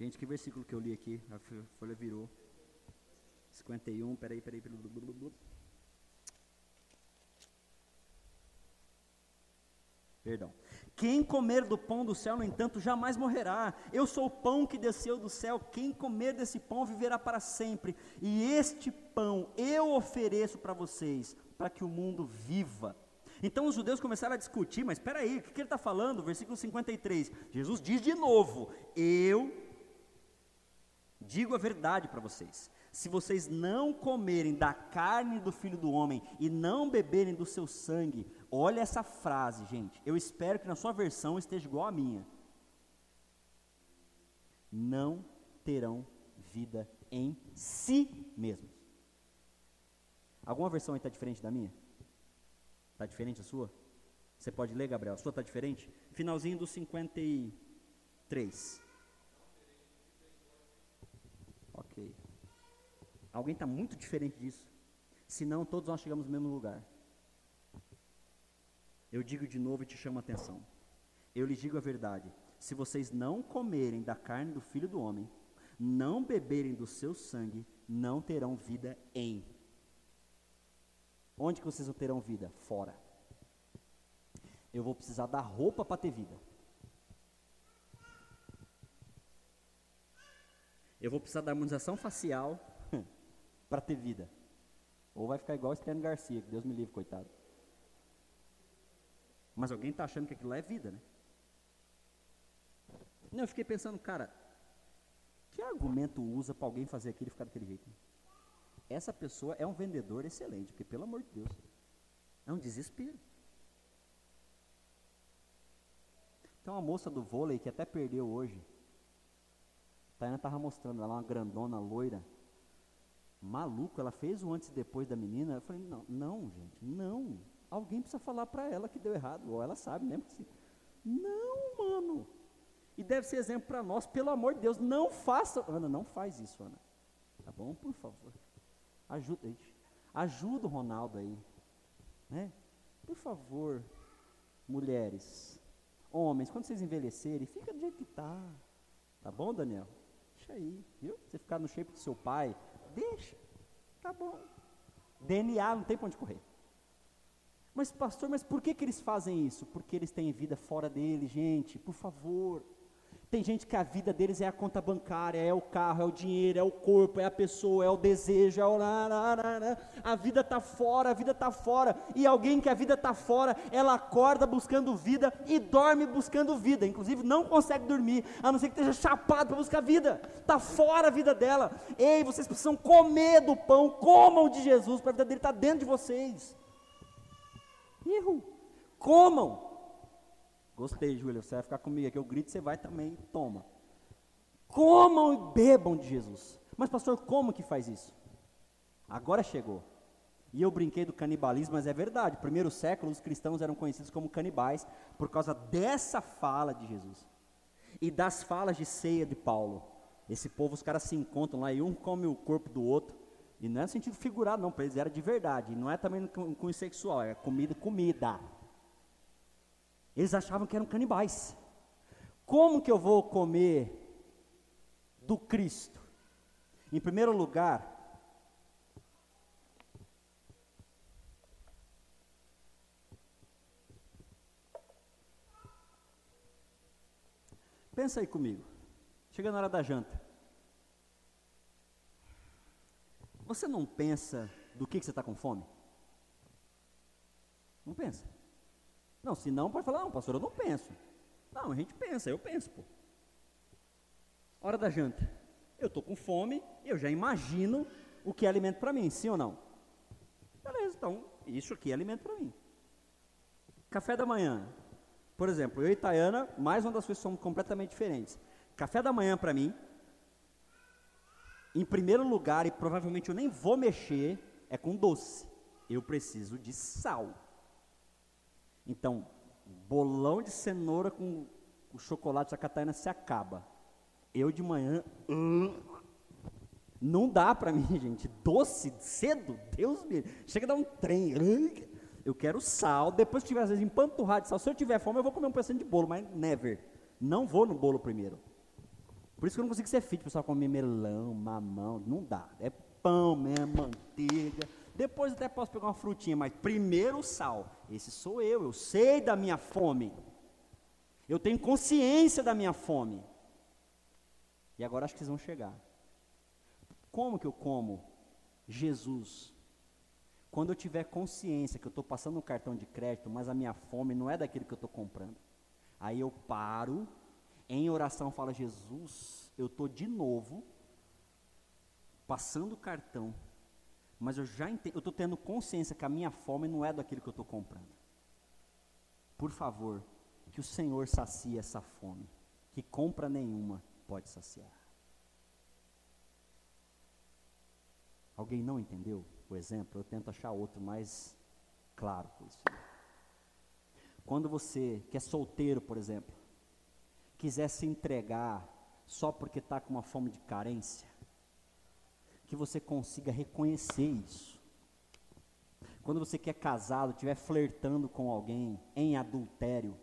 Gente, que versículo que eu li aqui? A folha virou. 51, peraí, peraí, peraí. Perdão. Quem comer do pão do céu, no entanto, jamais morrerá. Eu sou o pão que desceu do céu. Quem comer desse pão viverá para sempre. E este pão eu ofereço para vocês, para que o mundo viva. Então os judeus começaram a discutir, mas espera aí, o que, que ele está falando? Versículo 53. Jesus diz de novo: Eu digo a verdade para vocês. Se vocês não comerem da carne do filho do homem e não beberem do seu sangue, olha essa frase, gente. Eu espero que na sua versão esteja igual à minha. Não terão vida em si mesmos. Alguma versão aí está diferente da minha? Está diferente a sua? Você pode ler, Gabriel? A sua está diferente? Finalzinho do 53. Ok. Alguém está muito diferente disso? Senão, todos nós chegamos no mesmo lugar. Eu digo de novo e te chamo a atenção. Eu lhes digo a verdade: se vocês não comerem da carne do filho do homem, não beberem do seu sangue, não terão vida em. Onde que vocês não terão vida? Fora. Eu vou precisar da roupa para ter vida. Eu vou precisar da harmonização facial para ter vida. Ou vai ficar igual o Estênio Garcia, que Deus me livre, coitado. Mas alguém está achando que aquilo lá é vida, né? Não, eu fiquei pensando, cara, que argumento usa para alguém fazer aquilo e ficar daquele jeito? Essa pessoa é um vendedor excelente, porque pelo amor de Deus, é um desespero. Tem uma moça do vôlei que até perdeu hoje. A Tayana estava mostrando, ela é uma grandona loira. Maluco, ela fez o antes e depois da menina. Eu falei, não, não, gente, não. Alguém precisa falar para ela que deu errado. Ou ela sabe que sim. Não, mano. E deve ser exemplo para nós, pelo amor de Deus, não faça. Ana, não faz isso, Ana. Tá bom? Por favor. Ajuda, ajuda o Ronaldo aí. Né? Por favor, mulheres, homens, quando vocês envelhecerem, fica do jeito que tá. Tá bom, Daniel? Deixa aí, viu? Você ficar no shape do seu pai, deixa. Tá bom. DNA não tem para onde correr. Mas pastor, mas por que, que eles fazem isso? Porque eles têm vida fora dele, gente, por favor. Tem gente que a vida deles é a conta bancária, é o carro, é o dinheiro, é o corpo, é a pessoa, é o desejo, é o a vida está fora, a vida está fora. E alguém que a vida está fora, ela acorda buscando vida e dorme buscando vida. Inclusive não consegue dormir, a não ser que esteja chapado para buscar vida. Está fora a vida dela. Ei, vocês precisam comer do pão, comam de Jesus, para a vida dele estar tá dentro de vocês. Erro. Comam. Gostei, Júlia, você vai ficar comigo aqui, eu grito, você vai também, toma. Comam e bebam de Jesus. Mas pastor, como que faz isso? Agora chegou. E eu brinquei do canibalismo, mas é verdade. Primeiro século, os cristãos eram conhecidos como canibais por causa dessa fala de Jesus. E das falas de ceia de Paulo. Esse povo, os caras se encontram lá e um come o corpo do outro. E não é no sentido figurado, não, para eles era de verdade. E não é também com, com sexual, é comida, comida. Eles achavam que eram canibais. Como que eu vou comer do Cristo? Em primeiro lugar, pensa aí comigo. Chega na hora da janta. Você não pensa do que, que você está com fome? Não pensa. Não, se não, pode falar, não, pastor, eu não penso. Não, a gente pensa, eu penso, pô. Hora da janta. Eu estou com fome, eu já imagino o que é alimento para mim, sim ou não? Beleza, então, isso aqui é alimento para mim. Café da manhã. Por exemplo, eu e Tayana, mais uma das coisas somos completamente diferentes. Café da manhã para mim, em primeiro lugar, e provavelmente eu nem vou mexer, é com doce. Eu preciso de sal. Então, bolão de cenoura com o chocolate da Catarina se acaba. Eu de manhã, uh, não dá para mim, [LAUGHS] gente. Doce, cedo, Deus me. Chega a dar um trem. Uh, eu quero sal. Depois que tiver, às vezes, empanturrado de sal. Se eu tiver fome, eu vou comer um pedacinho de bolo, mas never. Não vou no bolo primeiro. Por isso que eu não consigo ser fit, pessoal comer melão, mamão. Não dá. É pão mesmo, manteiga. Depois até posso pegar uma frutinha, mas primeiro o sal. Esse sou eu, eu sei da minha fome. Eu tenho consciência da minha fome. E agora acho que vocês vão chegar. Como que eu como Jesus? Quando eu tiver consciência que eu estou passando um cartão de crédito, mas a minha fome não é daquilo que eu estou comprando, aí eu paro, em oração falo, Jesus, eu estou de novo passando o cartão, mas eu já estou tendo consciência que a minha fome não é daquilo que eu estou comprando. Por favor, que o Senhor sacie essa fome, que compra nenhuma pode saciar. Alguém não entendeu o exemplo? Eu tento achar outro mais claro com isso. Quando você, que é solteiro, por exemplo, quiser se entregar só porque está com uma fome de carência, que você consiga reconhecer isso. Quando você quer casado, estiver flertando com alguém em adultério,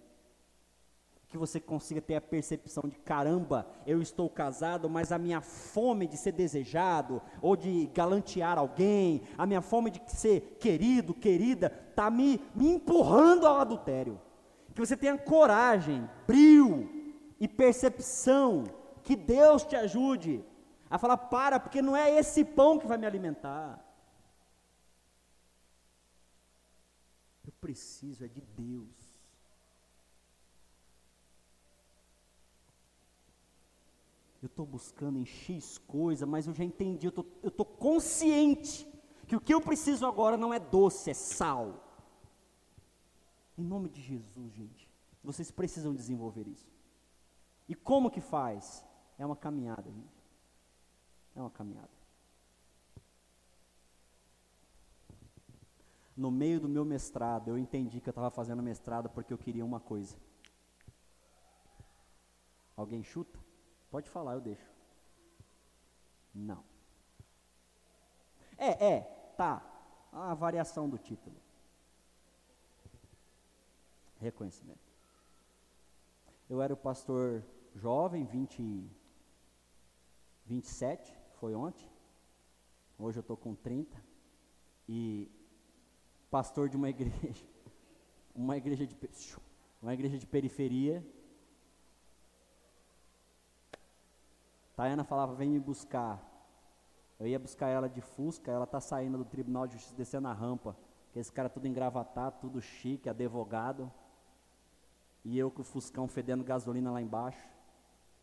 que você consiga ter a percepção de caramba, eu estou casado, mas a minha fome de ser desejado ou de galantear alguém, a minha fome de ser querido, querida, está me, me empurrando ao adultério. Que você tenha coragem, brilho e percepção, que Deus te ajude a falar: para, porque não é esse pão que vai me alimentar. Eu preciso é de Deus. eu estou buscando em X coisa, mas eu já entendi, eu estou consciente que o que eu preciso agora não é doce, é sal. Em nome de Jesus, gente, vocês precisam desenvolver isso. E como que faz? É uma caminhada, gente. É uma caminhada. No meio do meu mestrado, eu entendi que eu estava fazendo mestrado porque eu queria uma coisa. Alguém chuta? Pode falar, eu deixo. Não. É, é, tá. A variação do título. Reconhecimento. Eu era o pastor jovem, 20, 27, foi ontem. Hoje eu estou com 30. E pastor de uma igreja, [LAUGHS] uma igreja de, uma igreja de periferia, Tayana falava, vem me buscar. Eu ia buscar ela de Fusca, ela tá saindo do Tribunal de Justiça, descendo a rampa. Esse cara tudo engravatado, tudo chique, advogado. E eu com o Fuscão fedendo gasolina lá embaixo.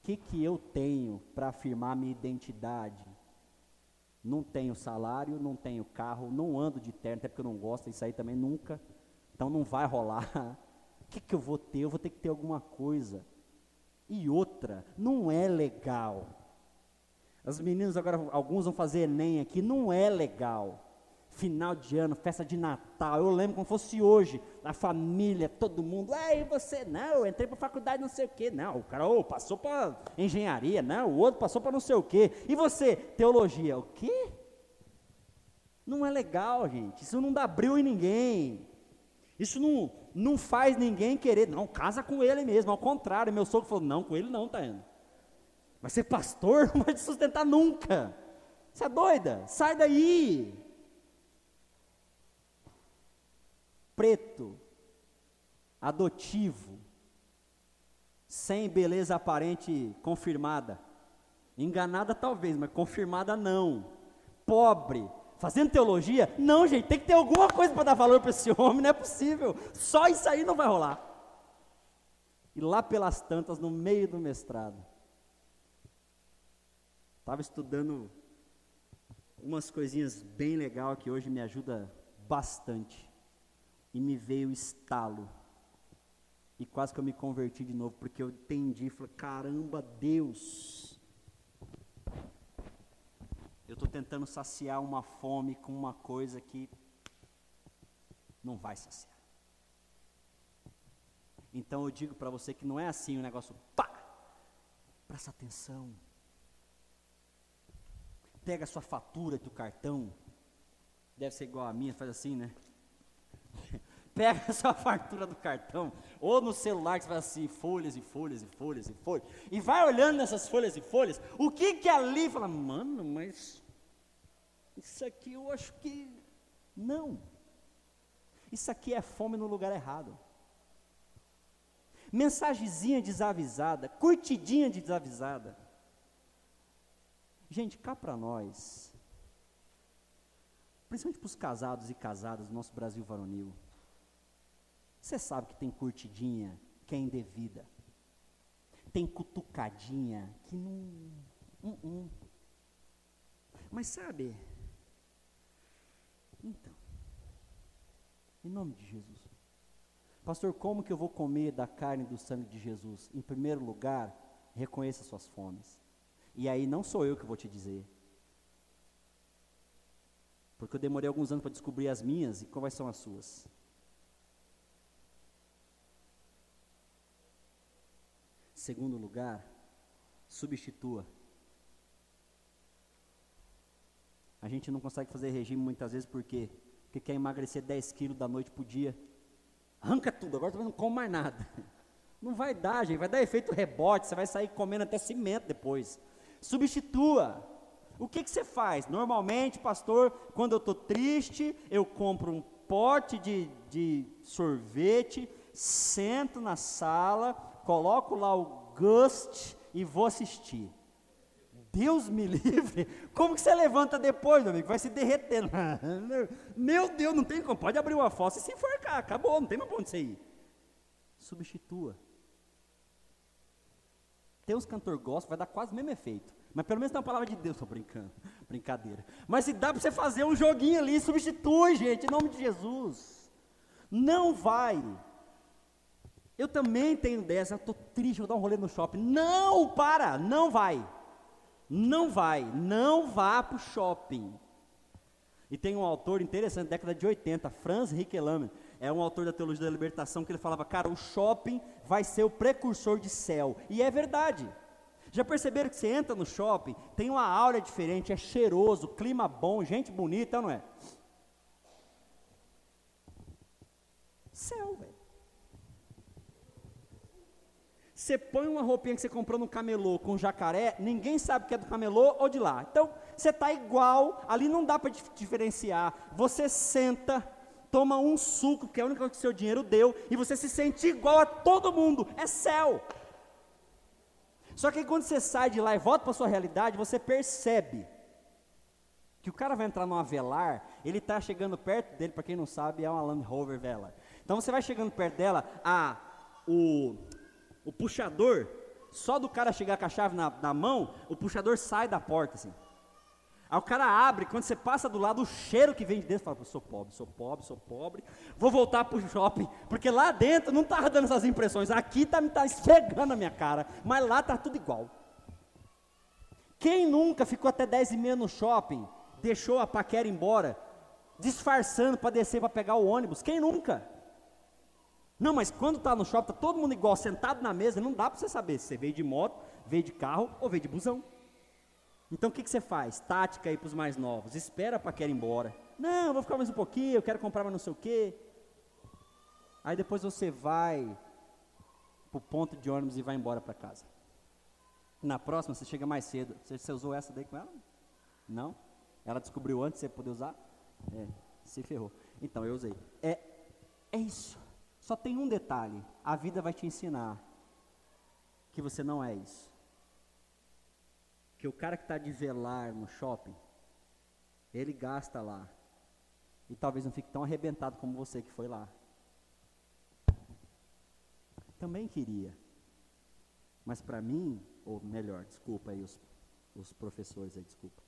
Que, que eu tenho para afirmar minha identidade? Não tenho salário, não tenho carro, não ando de terno, até porque eu não gosto, isso aí também nunca. Então não vai rolar. O [LAUGHS] que, que eu vou ter? Eu vou ter que ter alguma coisa. E outra, não é legal as meninas agora, alguns vão fazer Enem aqui, não é legal. Final de ano, festa de Natal, eu lembro como fosse hoje, a família, todo mundo, ei, você, não, entrei para faculdade não sei o quê, não, o cara oh, passou para engenharia, não, o outro passou para não sei o quê, e você, teologia, o quê? Não é legal, gente, isso não dá brilho em ninguém, isso não, não faz ninguém querer, não, casa com ele mesmo, ao contrário, meu sogro falou, não, com ele não, tá indo. Vai ser pastor? [LAUGHS] Não vai te sustentar nunca. Você é doida? Sai daí. Preto, adotivo, sem beleza aparente confirmada. Enganada talvez, mas confirmada não. Pobre, fazendo teologia? Não, gente, tem que ter alguma coisa para dar valor para esse [LAUGHS] homem, não é possível. Só isso aí não vai rolar. E lá pelas tantas, no meio do mestrado, Estava estudando umas coisinhas bem legal que hoje me ajuda bastante. E me veio estalo. E quase que eu me converti de novo, porque eu entendi, falei, caramba, Deus. Eu estou tentando saciar uma fome com uma coisa que não vai saciar. Então eu digo para você que não é assim o negócio, pá! Presta atenção pega a sua fatura do cartão, deve ser igual a minha, faz assim, né? [LAUGHS] pega a sua fatura do cartão, ou no celular que você faz assim, folhas e folhas e folhas e folhas, e vai olhando nessas folhas e folhas, o que que ali fala, mano, mas isso aqui eu acho que não. Isso aqui é fome no lugar errado. Mensagenzinha desavisada, curtidinha desavisada. Gente, cá para nós. Principalmente para os casados e casadas do nosso Brasil varonil. Você sabe que tem curtidinha que é indevida. Tem cutucadinha que não. Um, um. Mas sabe? Então. Em nome de Jesus. Pastor, como que eu vou comer da carne e do sangue de Jesus? Em primeiro lugar, reconheça suas fomes. E aí não sou eu que vou te dizer. Porque eu demorei alguns anos para descobrir as minhas e quais são as suas. Segundo lugar, substitua. A gente não consegue fazer regime muitas vezes por quê? Porque quer emagrecer 10 quilos da noite para o dia. Arranca tudo, agora também não come mais nada. Não vai dar, gente, vai dar efeito rebote, você vai sair comendo até cimento depois. Substitua. O que, que você faz? Normalmente, pastor, quando eu estou triste, eu compro um pote de, de sorvete, sento na sala, coloco lá o Gust e vou assistir. Deus me [LAUGHS] livre. Como que você levanta depois, meu amigo? Vai se derretendo. [LAUGHS] meu Deus, não tem como. Pode abrir uma fossa e se enforcar. Acabou, não tem mais pra onde você. Substitua. Tem uns cantor gospel, vai dar quase o mesmo efeito. Mas pelo menos tem uma palavra de Deus, estou brincando. [LAUGHS] Brincadeira. Mas se dá para você fazer um joguinho ali, substitui, gente, em nome de Jesus. Não vai. Eu também tenho dessa, estou triste, vou dar um rolê no shopping. Não, para, não vai. Não vai, não vá para o shopping. E tem um autor interessante, década de 80, Franz Rickelhammer, é um autor da teologia da libertação, que ele falava, cara, o shopping vai ser o precursor de céu. E é verdade. Já perceberam que você entra no shopping, tem uma aura diferente, é cheiroso, clima bom, gente bonita, não é? Céu, velho. Você põe uma roupinha que você comprou no camelô com jacaré, ninguém sabe que é do camelô ou de lá. Então, você está igual, ali não dá para diferenciar. Você senta, toma um suco, que é a única coisa que seu dinheiro deu, e você se sente igual a todo mundo. É céu. Só que quando você sai de lá e volta para sua realidade, você percebe que o cara vai entrar numa velar, ele está chegando perto dele, para quem não sabe, é uma Land Rover Velar. Então você vai chegando perto dela, a, o, o puxador, só do cara chegar com a chave na, na mão, o puxador sai da porta assim. Aí o cara abre, quando você passa do lado, o cheiro que vem de dentro, fala, sou pobre, sou pobre, sou pobre, vou voltar para o shopping, porque lá dentro não está dando essas impressões, aqui está tá esfregando a minha cara, mas lá está tudo igual. Quem nunca ficou até 10 e meia no shopping, deixou a paquera embora, disfarçando para descer para pegar o ônibus? Quem nunca? Não, mas quando está no shopping, está todo mundo igual, sentado na mesa, não dá para você saber se você veio de moto, veio de carro ou veio de busão. Então o que, que você faz? Tática aí para os mais novos. Espera para querer ir embora. Não, vou ficar mais um pouquinho, eu quero comprar mais não sei o quê. Aí depois você vai para o ponto de ônibus e vai embora para casa. Na próxima você chega mais cedo. Você, você, usou essa daí com ela? Não? Ela descobriu antes de você poder usar? É, se ferrou. Então eu usei. É, é isso. Só tem um detalhe. A vida vai te ensinar que você não é isso que o cara que está de velar no shopping, ele gasta lá. E talvez não fique tão arrebentado como você que foi lá. Também queria. Mas para mim, ou melhor, desculpa aí os, os professores aí, desculpa.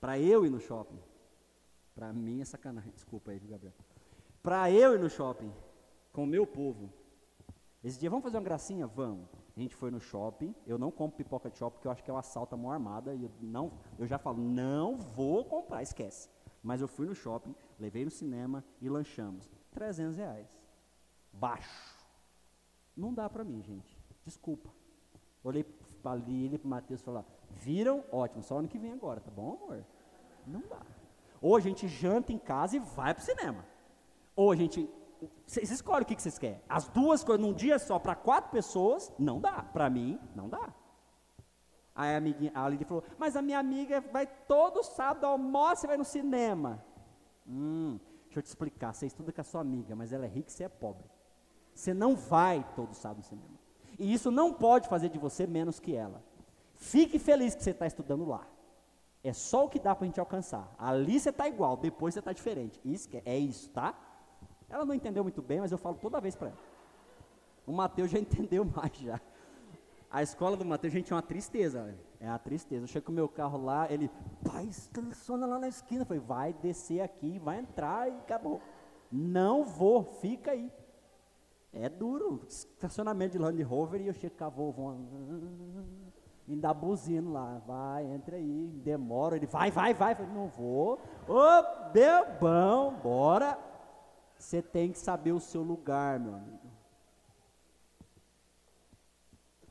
Para eu ir no shopping, para mim é sacanagem, desculpa aí, Gabriel. Para eu ir no shopping com o meu povo, esse dia vamos fazer uma gracinha? Vamos. A gente foi no shopping, eu não compro pipoca de shopping porque eu acho que é um assalto à mão armada e eu não, eu já falo, não vou comprar, esquece. Mas eu fui no shopping, levei no cinema e lanchamos. 300 reais. Baixo. Não dá para mim, gente. Desculpa. Olhei para ali, para o Matheus e falei, viram? Ótimo, só ano que vem agora, tá bom, amor? Não dá. Ou a gente janta em casa e vai para o cinema. Ou a gente vocês escolhem o que, vocês querem. As duas coisas num dia só para quatro pessoas, não dá. Para mim, não dá. Aí a, amiguinha, a Lili falou, mas a minha amiga vai todo sábado, almoça e vai no cinema. Hum, deixa eu te explicar, você estuda com a sua amiga, mas ela é rica e você é pobre. Você não vai todo sábado no cinema. E isso não pode fazer de você menos que ela. Fique feliz que você está estudando lá. É só o que dá para a gente alcançar. Ali você está igual, depois você está diferente. Isso é, é isso, tá? Ela não entendeu muito bem, mas eu falo toda vez para ela. O Mateus já [LAUGHS] entendeu mais já. A escola do Mateus, gente, é uma tristeza. É uma tristeza. Eu chego com o meu carro lá, ele, pai, estaciona lá na esquina. Eu falei, vai descer aqui, vai entrar e acabou. Não vou, fica aí. É duro. Estacionamento de Land Rover e eu chego com a vovó. Ainda [LAUGHS] buzino lá, vai, entra aí, demora, ele vai, vai, vai, falei, não vou, ô, bebão, bora, você tem que saber o seu lugar, meu amigo,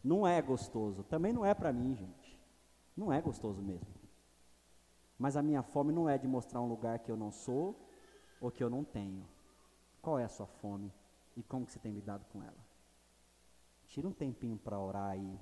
não é gostoso, também não é para mim, gente, não é gostoso mesmo, mas a minha fome não é de mostrar um lugar que eu não sou, ou que eu não tenho, qual é a sua fome, e como que você tem lidado com ela? Tira um tempinho para orar aí,